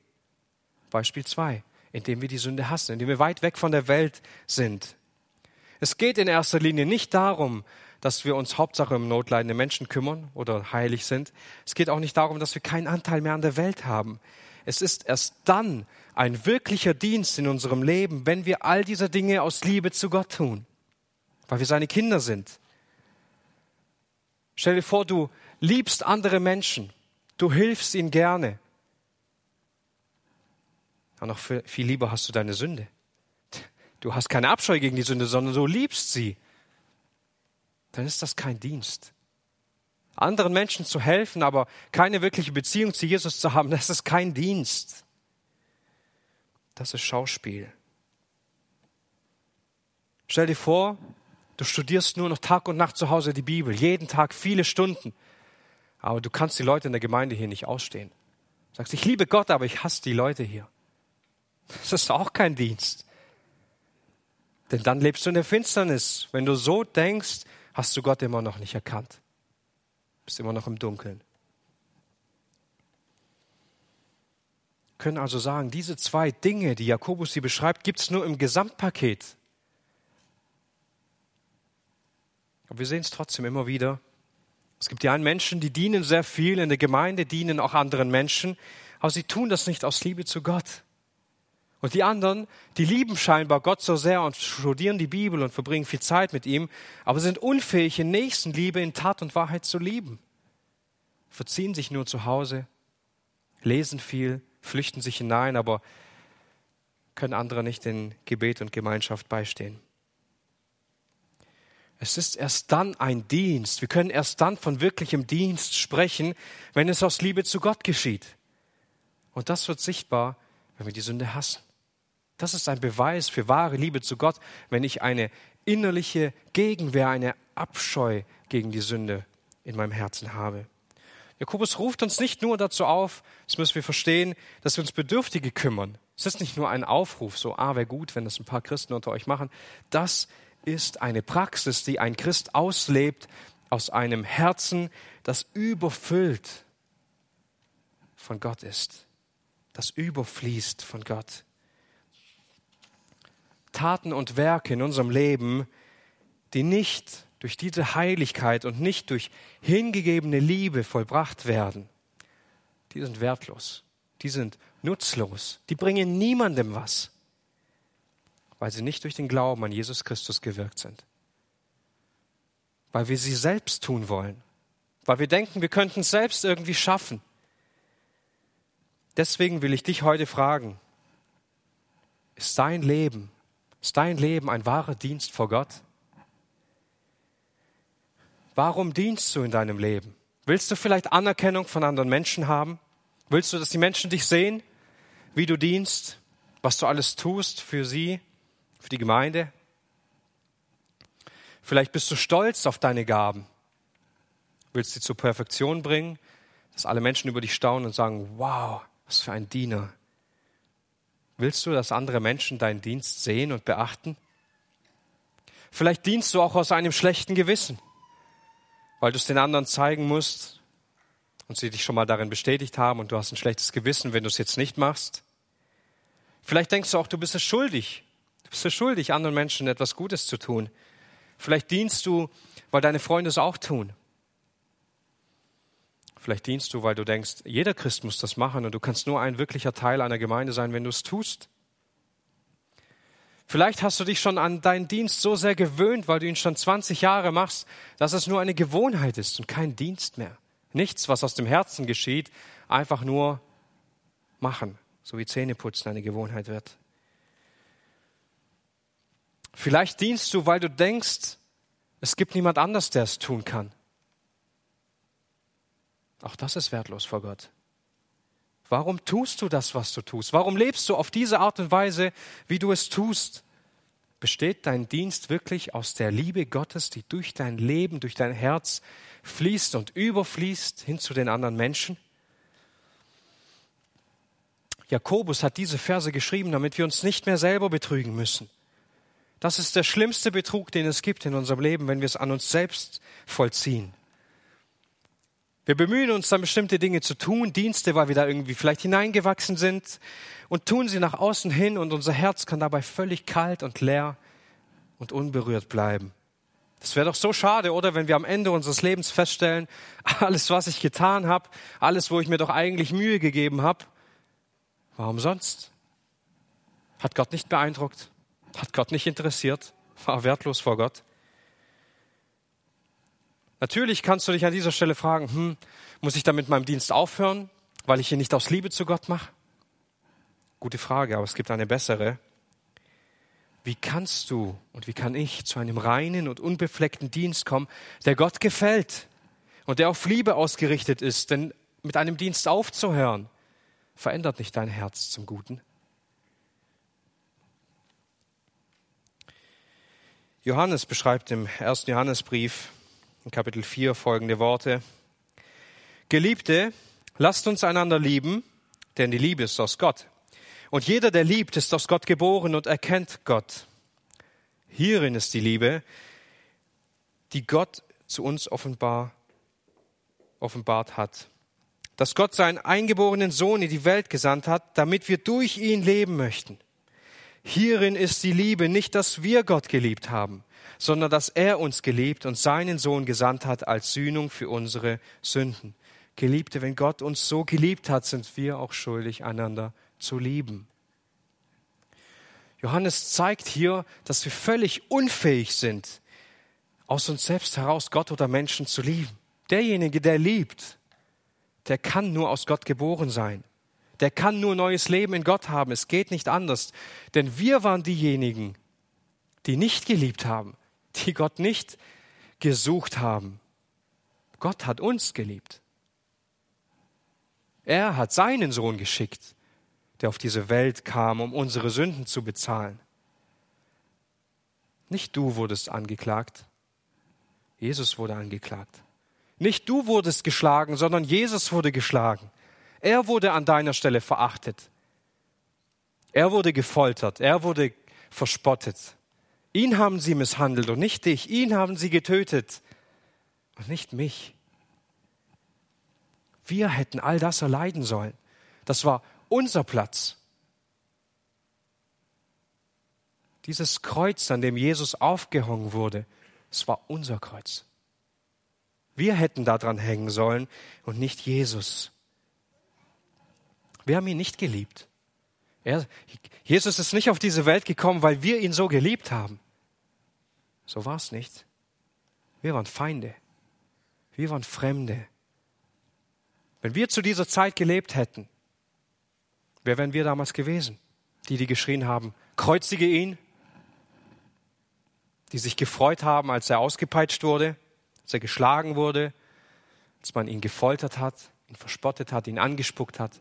Beispiel 2, indem wir die Sünde hassen, indem wir weit weg von der Welt sind. Es geht in erster Linie nicht darum, dass wir uns Hauptsache um notleidende Menschen kümmern oder heilig sind. Es geht auch nicht darum, dass wir keinen Anteil mehr an der Welt haben. Es ist erst dann ein wirklicher Dienst in unserem Leben, wenn wir all diese Dinge aus Liebe zu Gott tun, weil wir seine Kinder sind. Stell dir vor, du liebst andere Menschen, du hilfst ihnen gerne. Aber noch viel lieber hast du deine Sünde. Du hast keine Abscheu gegen die Sünde, sondern du liebst sie. Dann ist das kein Dienst. Anderen Menschen zu helfen, aber keine wirkliche Beziehung zu Jesus zu haben, das ist kein Dienst. Das ist Schauspiel. Stell dir vor, du studierst nur noch Tag und Nacht zu Hause die Bibel, jeden Tag viele Stunden, aber du kannst die Leute in der Gemeinde hier nicht ausstehen. Du sagst, ich liebe Gott, aber ich hasse die Leute hier. Das ist auch kein Dienst. Denn dann lebst du in der Finsternis. Wenn du so denkst, hast du Gott immer noch nicht erkannt. Bist immer noch im Dunkeln. Können also sagen, diese zwei Dinge, die Jakobus hier beschreibt, gibt es nur im Gesamtpaket. Aber wir sehen es trotzdem immer wieder. Es gibt die einen Menschen, die dienen sehr viel in der Gemeinde, dienen auch anderen Menschen, aber sie tun das nicht aus Liebe zu Gott. Und die anderen, die lieben scheinbar Gott so sehr und studieren die Bibel und verbringen viel Zeit mit ihm, aber sind unfähig, in Nächstenliebe in Tat und Wahrheit zu lieben. Verziehen sich nur zu Hause, lesen viel, flüchten sich hinein, aber können andere nicht in Gebet und Gemeinschaft beistehen. Es ist erst dann ein Dienst. Wir können erst dann von wirklichem Dienst sprechen, wenn es aus Liebe zu Gott geschieht. Und das wird sichtbar, wenn wir die Sünde hassen. Das ist ein Beweis für wahre Liebe zu Gott, wenn ich eine innerliche Gegenwehr, eine Abscheu gegen die Sünde in meinem Herzen habe. Jakobus ruft uns nicht nur dazu auf, das müssen wir verstehen, dass wir uns Bedürftige kümmern. Es ist nicht nur ein Aufruf, so, ah, wäre gut, wenn das ein paar Christen unter euch machen. Das ist eine Praxis, die ein Christ auslebt aus einem Herzen, das überfüllt von Gott ist, das überfließt von Gott. Taten und Werke in unserem Leben, die nicht durch diese Heiligkeit und nicht durch hingegebene Liebe vollbracht werden, die sind wertlos, die sind nutzlos, die bringen niemandem was, weil sie nicht durch den Glauben an Jesus Christus gewirkt sind, weil wir sie selbst tun wollen, weil wir denken, wir könnten es selbst irgendwie schaffen. Deswegen will ich dich heute fragen, ist dein Leben, ist dein Leben ein wahrer Dienst vor Gott? Warum dienst du in deinem Leben? Willst du vielleicht Anerkennung von anderen Menschen haben? Willst du, dass die Menschen dich sehen, wie du dienst, was du alles tust für sie, für die Gemeinde? Vielleicht bist du stolz auf deine Gaben, willst sie zur Perfektion bringen, dass alle Menschen über dich staunen und sagen, wow, was für ein Diener. Willst du, dass andere Menschen deinen Dienst sehen und beachten? Vielleicht dienst du auch aus einem schlechten Gewissen weil du es den anderen zeigen musst und sie dich schon mal darin bestätigt haben und du hast ein schlechtes Gewissen, wenn du es jetzt nicht machst. Vielleicht denkst du auch, du bist es schuldig. Du bist es schuldig, anderen Menschen etwas Gutes zu tun. Vielleicht dienst du, weil deine Freunde es auch tun. Vielleicht dienst du, weil du denkst, jeder Christ muss das machen und du kannst nur ein wirklicher Teil einer Gemeinde sein, wenn du es tust. Vielleicht hast du dich schon an deinen Dienst so sehr gewöhnt, weil du ihn schon 20 Jahre machst, dass es nur eine Gewohnheit ist und kein Dienst mehr. Nichts, was aus dem Herzen geschieht, einfach nur machen, so wie Zähneputzen eine Gewohnheit wird. Vielleicht dienst du, weil du denkst, es gibt niemand anders, der es tun kann. Auch das ist wertlos vor Gott. Warum tust du das, was du tust? Warum lebst du auf diese Art und Weise, wie du es tust? Besteht dein Dienst wirklich aus der Liebe Gottes, die durch dein Leben, durch dein Herz fließt und überfließt hin zu den anderen Menschen? Jakobus hat diese Verse geschrieben, damit wir uns nicht mehr selber betrügen müssen. Das ist der schlimmste Betrug, den es gibt in unserem Leben, wenn wir es an uns selbst vollziehen. Wir bemühen uns dann bestimmte Dinge zu tun, Dienste, weil wir da irgendwie vielleicht hineingewachsen sind und tun sie nach außen hin und unser Herz kann dabei völlig kalt und leer und unberührt bleiben. Das wäre doch so schade, oder wenn wir am Ende unseres Lebens feststellen, alles, was ich getan habe, alles, wo ich mir doch eigentlich Mühe gegeben habe, warum sonst? Hat Gott nicht beeindruckt, hat Gott nicht interessiert, war wertlos vor Gott. Natürlich kannst du dich an dieser Stelle fragen, hm, muss ich dann mit meinem Dienst aufhören, weil ich ihn nicht aus Liebe zu Gott mache? Gute Frage, aber es gibt eine bessere. Wie kannst du und wie kann ich zu einem reinen und unbefleckten Dienst kommen, der Gott gefällt und der auf Liebe ausgerichtet ist? Denn mit einem Dienst aufzuhören, verändert nicht dein Herz zum Guten. Johannes beschreibt im ersten Johannesbrief in Kapitel 4 folgende Worte. Geliebte, lasst uns einander lieben, denn die Liebe ist aus Gott. Und jeder, der liebt, ist aus Gott geboren und erkennt Gott. Hierin ist die Liebe, die Gott zu uns offenbar, offenbart hat. Dass Gott seinen eingeborenen Sohn in die Welt gesandt hat, damit wir durch ihn leben möchten. Hierin ist die Liebe, nicht, dass wir Gott geliebt haben, sondern dass er uns geliebt und seinen Sohn gesandt hat als Sühnung für unsere Sünden. Geliebte, wenn Gott uns so geliebt hat, sind wir auch schuldig, einander zu lieben. Johannes zeigt hier, dass wir völlig unfähig sind, aus uns selbst heraus Gott oder Menschen zu lieben. Derjenige, der liebt, der kann nur aus Gott geboren sein. Der kann nur neues Leben in Gott haben. Es geht nicht anders. Denn wir waren diejenigen, die nicht geliebt haben die Gott nicht gesucht haben. Gott hat uns geliebt. Er hat seinen Sohn geschickt, der auf diese Welt kam, um unsere Sünden zu bezahlen. Nicht du wurdest angeklagt, Jesus wurde angeklagt. Nicht du wurdest geschlagen, sondern Jesus wurde geschlagen. Er wurde an deiner Stelle verachtet. Er wurde gefoltert, er wurde verspottet. Ihn haben sie misshandelt und nicht dich. Ihn haben sie getötet und nicht mich. Wir hätten all das erleiden sollen. Das war unser Platz. Dieses Kreuz, an dem Jesus aufgehangen wurde, es war unser Kreuz. Wir hätten daran hängen sollen und nicht Jesus. Wir haben ihn nicht geliebt. Er, Jesus ist nicht auf diese Welt gekommen, weil wir ihn so geliebt haben. So war es nicht. Wir waren Feinde. Wir waren Fremde. Wenn wir zu dieser Zeit gelebt hätten, wer wären wir damals gewesen? Die, die geschrien haben, kreuzige ihn, die sich gefreut haben, als er ausgepeitscht wurde, als er geschlagen wurde, als man ihn gefoltert hat, ihn verspottet hat, ihn angespuckt hat.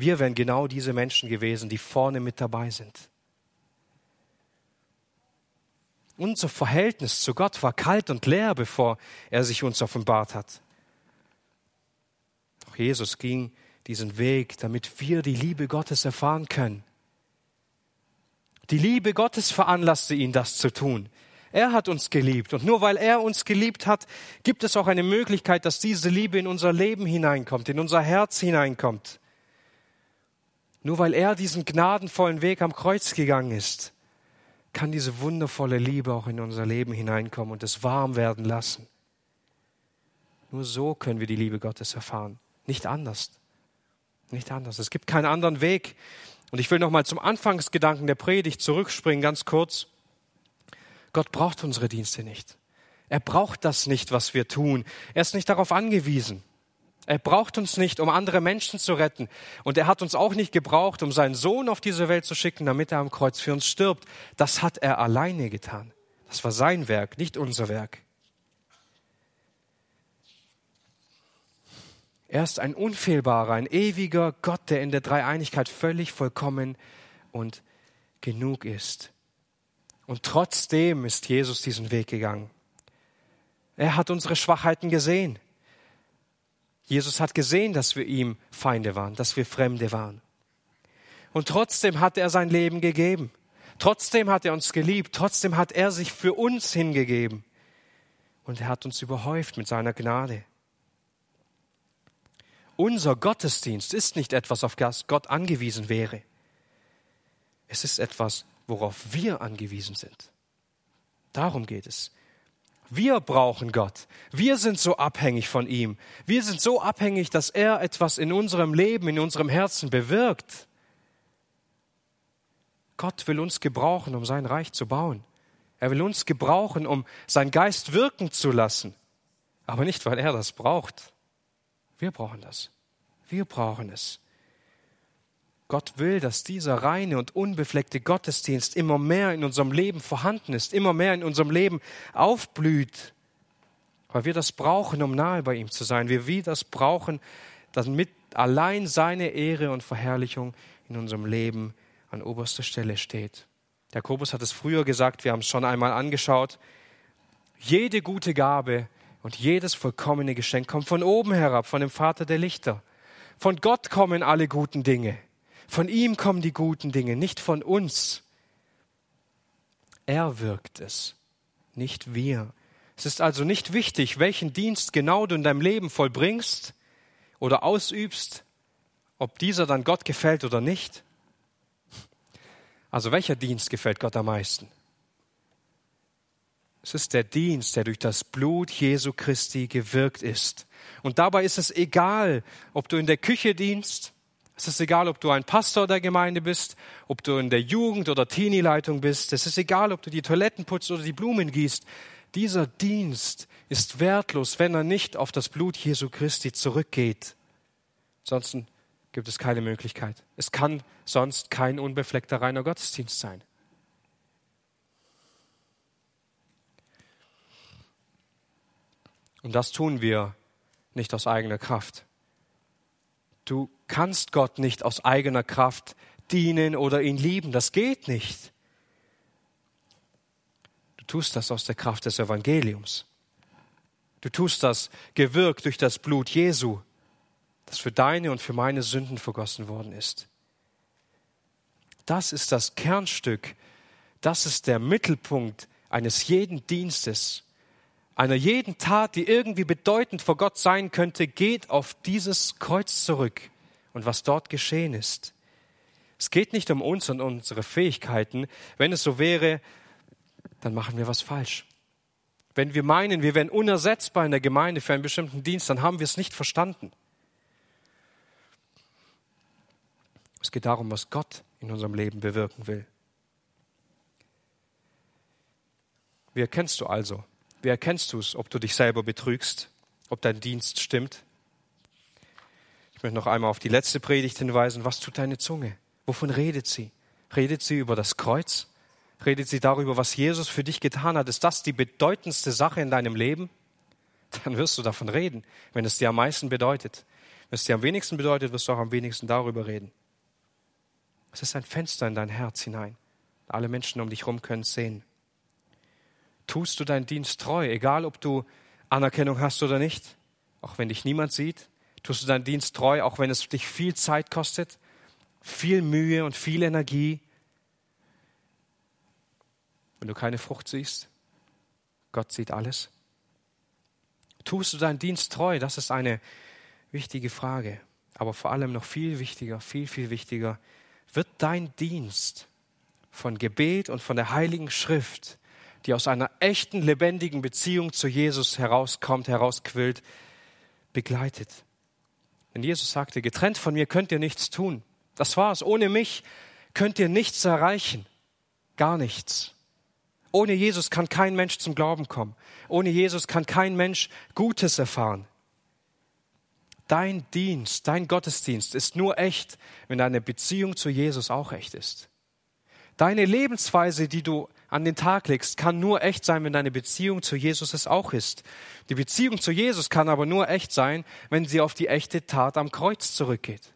Wir wären genau diese Menschen gewesen, die vorne mit dabei sind. Unser Verhältnis zu Gott war kalt und leer, bevor er sich uns offenbart hat. Doch Jesus ging diesen Weg, damit wir die Liebe Gottes erfahren können. Die Liebe Gottes veranlasste ihn, das zu tun. Er hat uns geliebt. Und nur weil er uns geliebt hat, gibt es auch eine Möglichkeit, dass diese Liebe in unser Leben hineinkommt, in unser Herz hineinkommt. Nur weil er diesen gnadenvollen Weg am Kreuz gegangen ist, kann diese wundervolle Liebe auch in unser Leben hineinkommen und es warm werden lassen. Nur so können wir die Liebe Gottes erfahren. Nicht anders. Nicht anders. Es gibt keinen anderen Weg. Und ich will nochmal zum Anfangsgedanken der Predigt zurückspringen, ganz kurz. Gott braucht unsere Dienste nicht. Er braucht das nicht, was wir tun. Er ist nicht darauf angewiesen. Er braucht uns nicht, um andere Menschen zu retten. Und er hat uns auch nicht gebraucht, um seinen Sohn auf diese Welt zu schicken, damit er am Kreuz für uns stirbt. Das hat er alleine getan. Das war sein Werk, nicht unser Werk. Er ist ein unfehlbarer, ein ewiger Gott, der in der Dreieinigkeit völlig vollkommen und genug ist. Und trotzdem ist Jesus diesen Weg gegangen. Er hat unsere Schwachheiten gesehen. Jesus hat gesehen, dass wir ihm Feinde waren, dass wir Fremde waren. Und trotzdem hat er sein Leben gegeben. Trotzdem hat er uns geliebt. Trotzdem hat er sich für uns hingegeben. Und er hat uns überhäuft mit seiner Gnade. Unser Gottesdienst ist nicht etwas, auf das Gott angewiesen wäre. Es ist etwas, worauf wir angewiesen sind. Darum geht es. Wir brauchen Gott. Wir sind so abhängig von ihm. Wir sind so abhängig, dass er etwas in unserem Leben, in unserem Herzen bewirkt. Gott will uns gebrauchen, um sein Reich zu bauen. Er will uns gebrauchen, um sein Geist wirken zu lassen. Aber nicht, weil er das braucht. Wir brauchen das. Wir brauchen es. Gott will, dass dieser reine und unbefleckte Gottesdienst immer mehr in unserem Leben vorhanden ist, immer mehr in unserem Leben aufblüht, weil wir das brauchen, um nahe bei ihm zu sein. Wir wie das brauchen, damit allein seine Ehre und Verherrlichung in unserem Leben an oberster Stelle steht. Jakobus hat es früher gesagt, wir haben es schon einmal angeschaut. Jede gute Gabe und jedes vollkommene Geschenk kommt von oben herab, von dem Vater der Lichter. Von Gott kommen alle guten Dinge. Von ihm kommen die guten Dinge, nicht von uns. Er wirkt es, nicht wir. Es ist also nicht wichtig, welchen Dienst genau du in deinem Leben vollbringst oder ausübst, ob dieser dann Gott gefällt oder nicht. Also welcher Dienst gefällt Gott am meisten? Es ist der Dienst, der durch das Blut Jesu Christi gewirkt ist. Und dabei ist es egal, ob du in der Küche dienst, es ist egal, ob du ein Pastor der Gemeinde bist, ob du in der Jugend- oder Teenie-Leitung bist. Es ist egal, ob du die Toiletten putzt oder die Blumen gießt. Dieser Dienst ist wertlos, wenn er nicht auf das Blut Jesu Christi zurückgeht. Sonst gibt es keine Möglichkeit. Es kann sonst kein unbefleckter reiner Gottesdienst sein. Und das tun wir nicht aus eigener Kraft. Du kannst Gott nicht aus eigener Kraft dienen oder ihn lieben. Das geht nicht. Du tust das aus der Kraft des Evangeliums. Du tust das gewirkt durch das Blut Jesu, das für deine und für meine Sünden vergossen worden ist. Das ist das Kernstück, das ist der Mittelpunkt eines jeden Dienstes einer jeden Tat, die irgendwie bedeutend vor Gott sein könnte, geht auf dieses Kreuz zurück und was dort geschehen ist. Es geht nicht um uns und unsere Fähigkeiten. Wenn es so wäre, dann machen wir was falsch. Wenn wir meinen, wir wären unersetzbar in der Gemeinde für einen bestimmten Dienst, dann haben wir es nicht verstanden. Es geht darum, was Gott in unserem Leben bewirken will. Wie erkennst du also? Wie erkennst du es, ob du dich selber betrügst, ob dein Dienst stimmt? Ich möchte noch einmal auf die letzte Predigt hinweisen. Was tut deine Zunge? Wovon redet sie? Redet sie über das Kreuz? Redet sie darüber, was Jesus für dich getan hat? Ist das die bedeutendste Sache in deinem Leben? Dann wirst du davon reden, wenn es dir am meisten bedeutet. Wenn es dir am wenigsten bedeutet, wirst du auch am wenigsten darüber reden. Es ist ein Fenster in dein Herz hinein. Alle Menschen um dich herum können es sehen tust du deinen Dienst treu, egal ob du Anerkennung hast oder nicht, auch wenn dich niemand sieht, tust du deinen Dienst treu, auch wenn es dich viel Zeit kostet, viel Mühe und viel Energie. Wenn du keine Frucht siehst, Gott sieht alles. Tust du deinen Dienst treu? Das ist eine wichtige Frage. Aber vor allem noch viel wichtiger, viel, viel wichtiger, wird dein Dienst von Gebet und von der Heiligen Schrift die aus einer echten, lebendigen Beziehung zu Jesus herauskommt, herausquillt, begleitet. Denn Jesus sagte, getrennt von mir könnt ihr nichts tun. Das war's. Ohne mich könnt ihr nichts erreichen. Gar nichts. Ohne Jesus kann kein Mensch zum Glauben kommen. Ohne Jesus kann kein Mensch Gutes erfahren. Dein Dienst, dein Gottesdienst ist nur echt, wenn deine Beziehung zu Jesus auch echt ist. Deine Lebensweise, die du an den Tag legst, kann nur echt sein, wenn deine Beziehung zu Jesus es auch ist. Die Beziehung zu Jesus kann aber nur echt sein, wenn sie auf die echte Tat am Kreuz zurückgeht.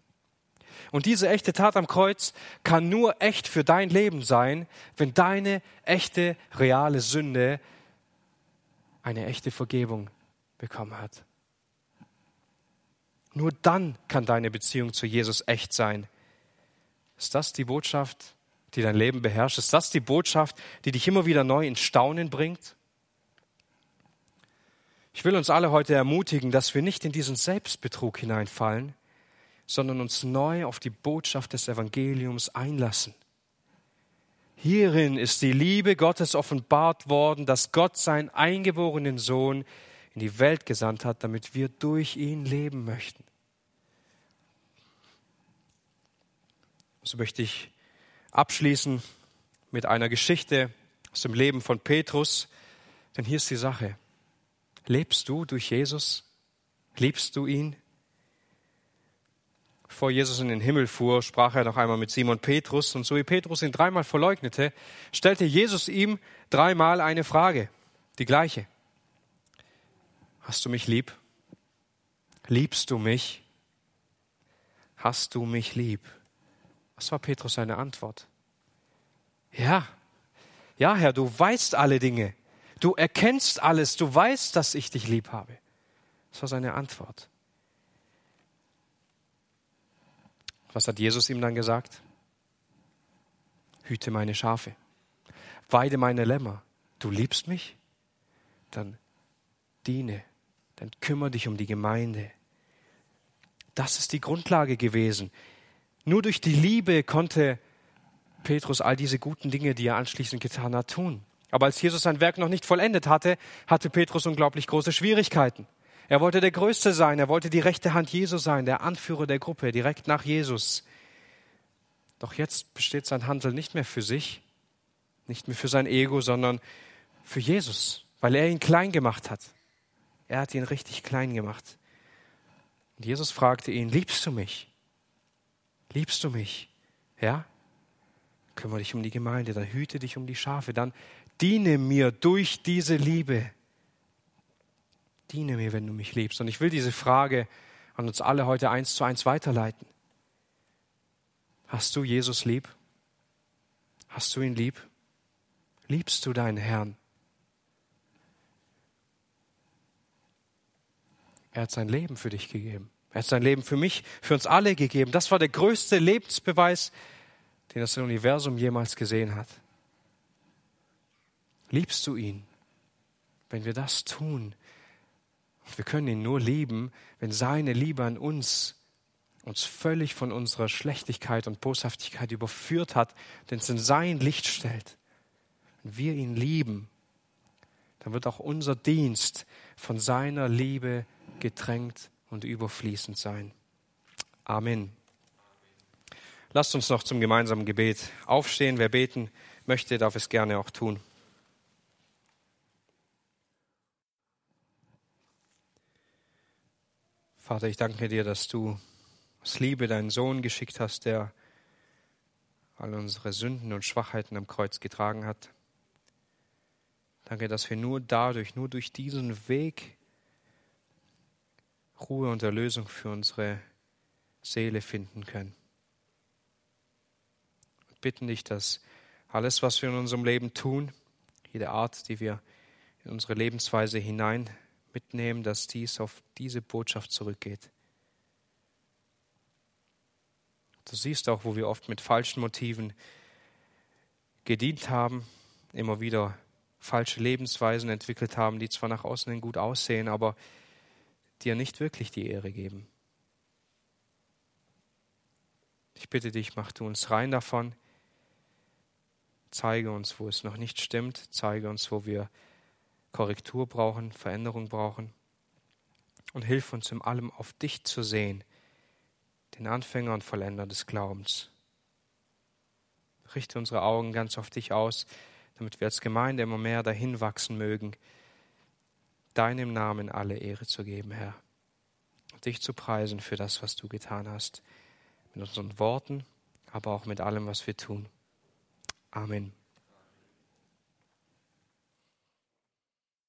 Und diese echte Tat am Kreuz kann nur echt für dein Leben sein, wenn deine echte, reale Sünde eine echte Vergebung bekommen hat. Nur dann kann deine Beziehung zu Jesus echt sein. Ist das die Botschaft die dein Leben beherrscht? Ist das die Botschaft, die dich immer wieder neu in Staunen bringt? Ich will uns alle heute ermutigen, dass wir nicht in diesen Selbstbetrug hineinfallen, sondern uns neu auf die Botschaft des Evangeliums einlassen. Hierin ist die Liebe Gottes offenbart worden, dass Gott seinen eingeborenen Sohn in die Welt gesandt hat, damit wir durch ihn leben möchten. So möchte ich abschließen mit einer Geschichte aus dem Leben von Petrus. Denn hier ist die Sache. Lebst du durch Jesus? Liebst du ihn? Bevor Jesus in den Himmel fuhr, sprach er noch einmal mit Simon Petrus. Und so wie Petrus ihn dreimal verleugnete, stellte Jesus ihm dreimal eine Frage. Die gleiche. Hast du mich lieb? Liebst du mich? Hast du mich lieb? Was war Petrus seine Antwort? Ja, ja, Herr, du weißt alle Dinge. Du erkennst alles. Du weißt, dass ich dich lieb habe. Das war seine Antwort. Was hat Jesus ihm dann gesagt? Hüte meine Schafe, weide meine Lämmer. Du liebst mich? Dann diene, dann kümmere dich um die Gemeinde. Das ist die Grundlage gewesen. Nur durch die Liebe konnte Petrus all diese guten Dinge, die er anschließend getan hat, tun. Aber als Jesus sein Werk noch nicht vollendet hatte, hatte Petrus unglaublich große Schwierigkeiten. Er wollte der Größte sein, er wollte die rechte Hand Jesu sein, der Anführer der Gruppe, direkt nach Jesus. Doch jetzt besteht sein Handel nicht mehr für sich, nicht mehr für sein Ego, sondern für Jesus, weil er ihn klein gemacht hat. Er hat ihn richtig klein gemacht. Und Jesus fragte ihn, liebst du mich? Liebst du mich? Ja? Kümmere dich um die Gemeinde, dann hüte dich um die Schafe, dann diene mir durch diese Liebe. Diene mir, wenn du mich liebst. Und ich will diese Frage an uns alle heute eins zu eins weiterleiten. Hast du Jesus lieb? Hast du ihn lieb? Liebst du deinen Herrn? Er hat sein Leben für dich gegeben. Er hat sein Leben für mich, für uns alle gegeben. Das war der größte Lebensbeweis, den das Universum jemals gesehen hat. Liebst du ihn? wenn wir das tun, wir können ihn nur lieben, wenn seine Liebe an uns uns völlig von unserer Schlechtigkeit und Boshaftigkeit überführt hat, denn es in sein Licht stellt. Und wir ihn lieben, dann wird auch unser Dienst von seiner Liebe getränkt und überfließend sein. Amen. Lasst uns noch zum gemeinsamen Gebet aufstehen. Wer beten möchte, darf es gerne auch tun. Vater, ich danke dir, dass du aus Liebe deinen Sohn geschickt hast, der all unsere Sünden und Schwachheiten am Kreuz getragen hat. Danke, dass wir nur dadurch, nur durch diesen Weg Ruhe und Erlösung für unsere Seele finden können. Und bitten dich, dass alles, was wir in unserem Leben tun, jede Art, die wir in unsere Lebensweise hinein mitnehmen, dass dies auf diese Botschaft zurückgeht. Du siehst auch, wo wir oft mit falschen Motiven gedient haben, immer wieder falsche Lebensweisen entwickelt haben, die zwar nach außen hin gut aussehen, aber dir nicht wirklich die Ehre geben. Ich bitte dich, mach du uns rein davon. Zeige uns, wo es noch nicht stimmt. Zeige uns, wo wir Korrektur brauchen, Veränderung brauchen. Und hilf uns in allem auf dich zu sehen, den Anfänger und Vollender des Glaubens. Richte unsere Augen ganz auf dich aus, damit wir als Gemeinde immer mehr dahin wachsen mögen, deinem Namen alle Ehre zu geben, Herr. Dich zu preisen für das, was du getan hast, mit unseren Worten, aber auch mit allem, was wir tun. Amen.